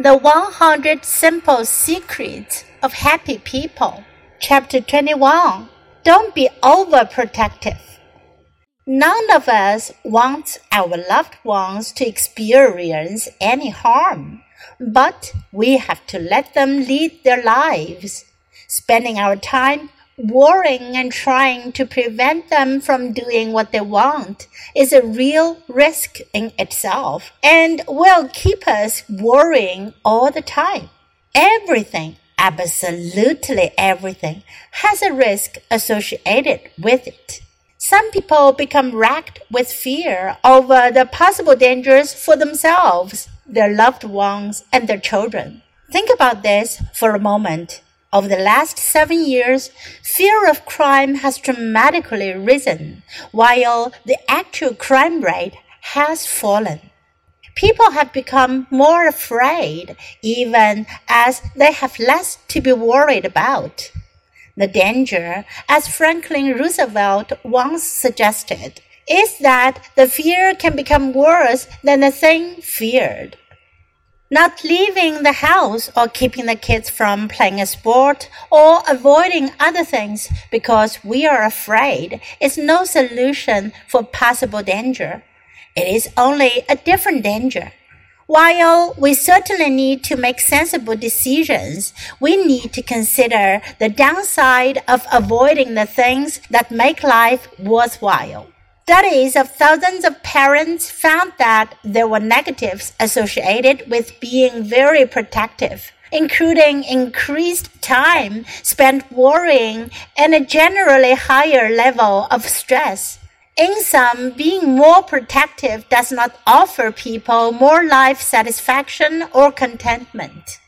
The 100 Simple Secrets of Happy People. Chapter 21. Don't be overprotective. None of us wants our loved ones to experience any harm, but we have to let them lead their lives, spending our time worrying and trying to prevent them from doing what they want is a real risk in itself and will keep us worrying all the time. Everything, absolutely everything, has a risk associated with it. Some people become racked with fear over the possible dangers for themselves, their loved ones, and their children. Think about this for a moment. Over the last seven years, fear of crime has dramatically risen, while the actual crime rate has fallen. People have become more afraid, even as they have less to be worried about. The danger, as Franklin Roosevelt once suggested, is that the fear can become worse than the thing feared. Not leaving the house or keeping the kids from playing a sport or avoiding other things because we are afraid is no solution for possible danger. It is only a different danger. While we certainly need to make sensible decisions, we need to consider the downside of avoiding the things that make life worthwhile. Studies of thousands of parents found that there were negatives associated with being very protective, including increased time spent worrying and a generally higher level of stress. In sum, being more protective does not offer people more life satisfaction or contentment.